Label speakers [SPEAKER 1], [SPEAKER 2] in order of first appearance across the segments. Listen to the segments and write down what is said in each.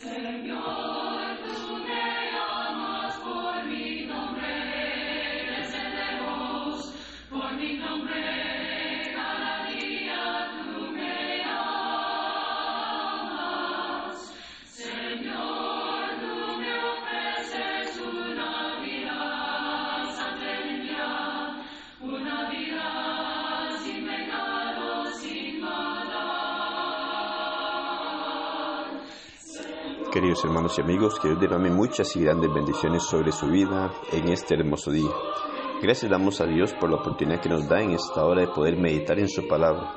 [SPEAKER 1] Senhor. Queridos hermanos y amigos, que Dios derrame muchas y grandes bendiciones sobre su vida en este hermoso día. Gracias damos a Dios por la oportunidad que nos da en esta hora de poder meditar en su palabra.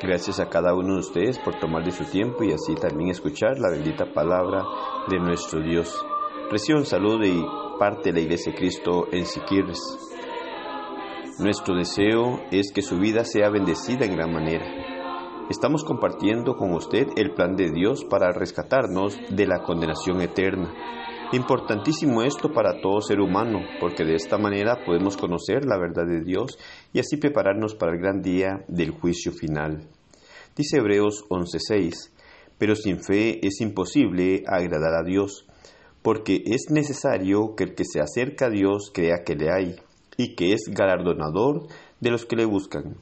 [SPEAKER 1] Gracias a cada uno de ustedes por tomar de su tiempo y así también escuchar la bendita palabra de nuestro Dios. Recibo un saludo de parte de la Iglesia de Cristo en Siquirres. Nuestro deseo es que su vida sea bendecida en gran manera Estamos compartiendo con usted el plan de Dios para rescatarnos de la condenación eterna. Importantísimo esto para todo ser humano, porque de esta manera podemos conocer la verdad de Dios y así prepararnos para el gran día del juicio final. Dice Hebreos 11:6, pero sin fe es imposible agradar a Dios, porque es necesario que el que se acerca a Dios crea que le hay y que es galardonador de los que le buscan.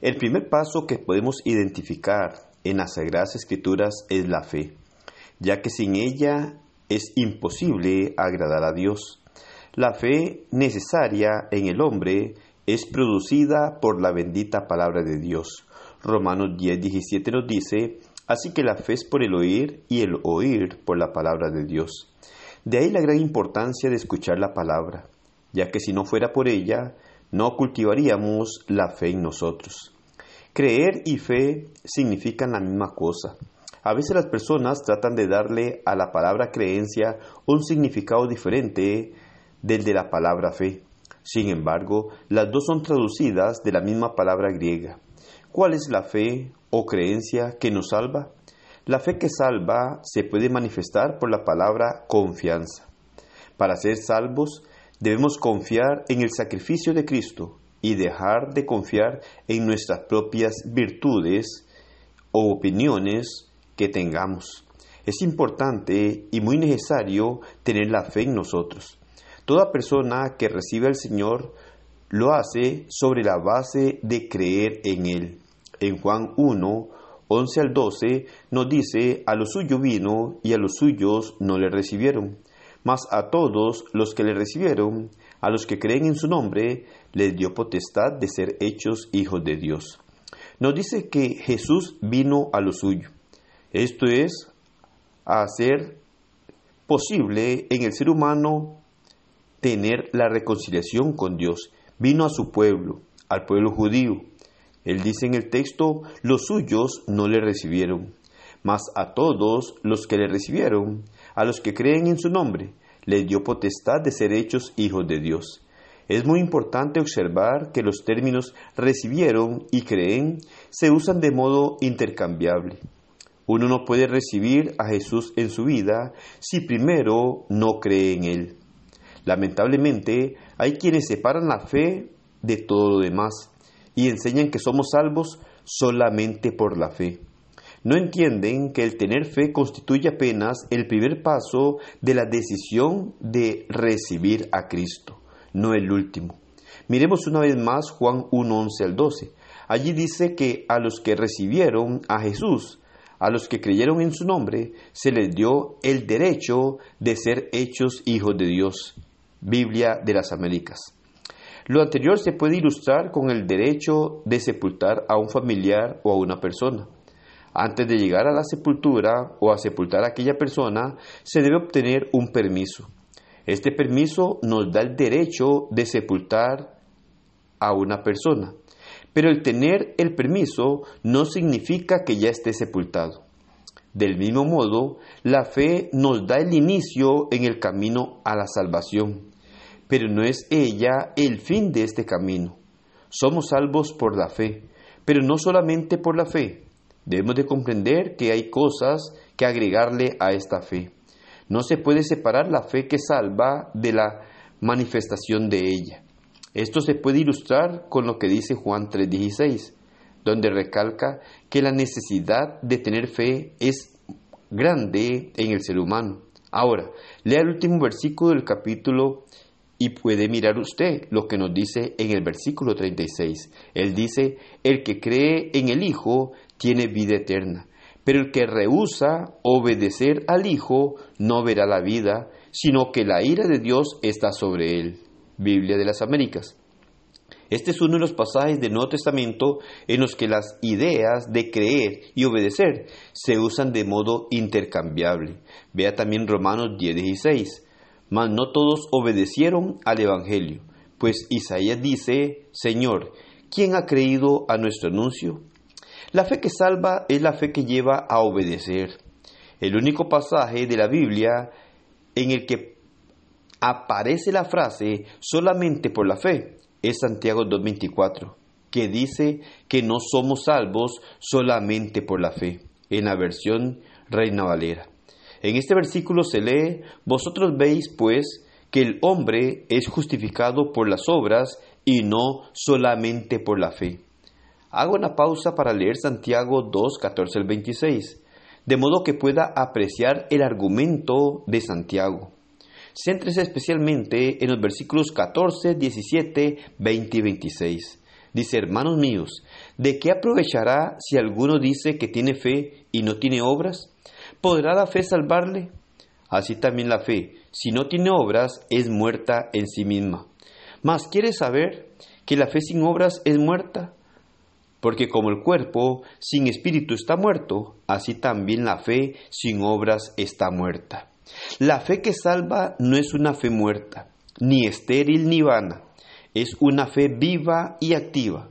[SPEAKER 1] El primer paso que podemos identificar en las Sagradas Escrituras es la fe, ya que sin ella es imposible agradar a Dios. La fe necesaria en el hombre es producida por la bendita palabra de Dios. Romanos 10, 17 nos dice, así que la fe es por el oír y el oír por la palabra de Dios. De ahí la gran importancia de escuchar la palabra, ya que si no fuera por ella, no cultivaríamos la fe en nosotros. Creer y fe significan la misma cosa. A veces las personas tratan de darle a la palabra creencia un significado diferente del de la palabra fe. Sin embargo, las dos son traducidas de la misma palabra griega. ¿Cuál es la fe o creencia que nos salva? La fe que salva se puede manifestar por la palabra confianza. Para ser salvos debemos confiar en el sacrificio de Cristo y dejar de confiar en nuestras propias virtudes o opiniones que tengamos. Es importante y muy necesario tener la fe en nosotros. Toda persona que recibe al Señor lo hace sobre la base de creer en Él. En Juan 1, 11 al 12 nos dice, a lo suyo vino y a los suyos no le recibieron, mas a todos los que le recibieron, a los que creen en su nombre, les dio potestad de ser hechos hijos de Dios. Nos dice que Jesús vino a lo suyo. Esto es, a hacer posible en el ser humano tener la reconciliación con Dios. Vino a su pueblo, al pueblo judío. Él dice en el texto, los suyos no le recibieron, mas a todos los que le recibieron, a los que creen en su nombre, les dio potestad de ser hechos hijos de Dios. Es muy importante observar que los términos recibieron y creen se usan de modo intercambiable. Uno no puede recibir a Jesús en su vida si primero no cree en Él. Lamentablemente, hay quienes separan la fe de todo lo demás y enseñan que somos salvos solamente por la fe no entienden que el tener fe constituye apenas el primer paso de la decisión de recibir a Cristo, no el último. Miremos una vez más Juan 1, 11 al 12. Allí dice que a los que recibieron a Jesús, a los que creyeron en su nombre, se les dio el derecho de ser hechos hijos de Dios. Biblia de las Américas. Lo anterior se puede ilustrar con el derecho de sepultar a un familiar o a una persona. Antes de llegar a la sepultura o a sepultar a aquella persona, se debe obtener un permiso. Este permiso nos da el derecho de sepultar a una persona, pero el tener el permiso no significa que ya esté sepultado. Del mismo modo, la fe nos da el inicio en el camino a la salvación, pero no es ella el fin de este camino. Somos salvos por la fe, pero no solamente por la fe, Debemos de comprender que hay cosas que agregarle a esta fe. No se puede separar la fe que salva de la manifestación de ella. Esto se puede ilustrar con lo que dice Juan 3:16, donde recalca que la necesidad de tener fe es grande en el ser humano. Ahora, lea el último versículo del capítulo y puede mirar usted lo que nos dice en el versículo 36. Él dice, el que cree en el Hijo tiene vida eterna, pero el que rehúsa obedecer al Hijo no verá la vida, sino que la ira de Dios está sobre él. Biblia de las Américas. Este es uno de los pasajes del Nuevo Testamento en los que las ideas de creer y obedecer se usan de modo intercambiable. Vea también Romanos 10:16 mas no todos obedecieron al Evangelio, pues Isaías dice, Señor, ¿quién ha creído a nuestro anuncio? La fe que salva es la fe que lleva a obedecer. El único pasaje de la Biblia en el que aparece la frase solamente por la fe es Santiago 2.24, que dice que no somos salvos solamente por la fe, en la versión Reina Valera. En este versículo se lee, Vosotros veis pues que el hombre es justificado por las obras y no solamente por la fe. Hago una pausa para leer Santiago 2, 14 al 26, de modo que pueda apreciar el argumento de Santiago. Céntrese especialmente en los versículos 14, 17, 20 y 26. Dice, hermanos míos, ¿de qué aprovechará si alguno dice que tiene fe y no tiene obras? ¿Podrá la fe salvarle? Así también la fe, si no tiene obras, es muerta en sí misma. Mas ¿quiere saber que la fe sin obras es muerta? Porque como el cuerpo sin espíritu está muerto, así también la fe sin obras está muerta. La fe que salva no es una fe muerta, ni estéril ni vana, es una fe viva y activa.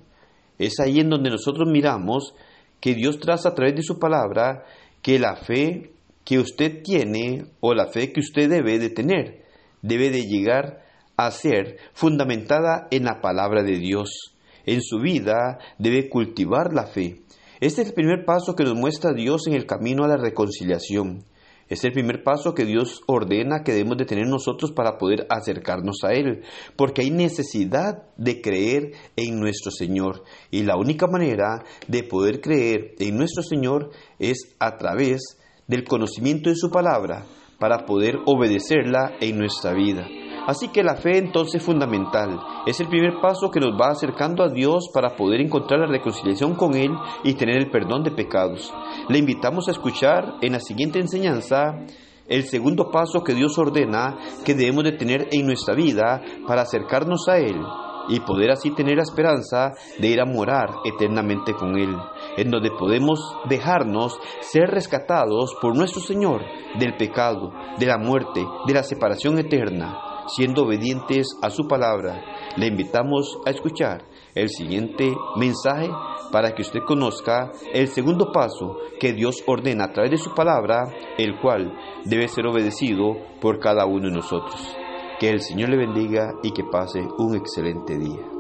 [SPEAKER 1] Es ahí en donde nosotros miramos que Dios traza a través de su palabra que la fe que usted tiene o la fe que usted debe de tener debe de llegar a ser fundamentada en la palabra de Dios. En su vida debe cultivar la fe. Este es el primer paso que nos muestra Dios en el camino a la reconciliación. Es el primer paso que Dios ordena que debemos de tener nosotros para poder acercarnos a Él, porque hay necesidad de creer en nuestro Señor. Y la única manera de poder creer en nuestro Señor es a través del conocimiento de su palabra, para poder obedecerla en nuestra vida. Así que la fe entonces es fundamental. Es el primer paso que nos va acercando a Dios para poder encontrar la reconciliación con Él y tener el perdón de pecados. Le invitamos a escuchar en la siguiente enseñanza el segundo paso que Dios ordena que debemos de tener en nuestra vida para acercarnos a Él y poder así tener la esperanza de ir a morar eternamente con Él, en donde podemos dejarnos ser rescatados por nuestro Señor del pecado, de la muerte, de la separación eterna siendo obedientes a su palabra, le invitamos a escuchar el siguiente mensaje para que usted conozca el segundo paso que Dios ordena a través de su palabra, el cual debe ser obedecido por cada uno de nosotros. Que el Señor le bendiga y que pase un excelente día.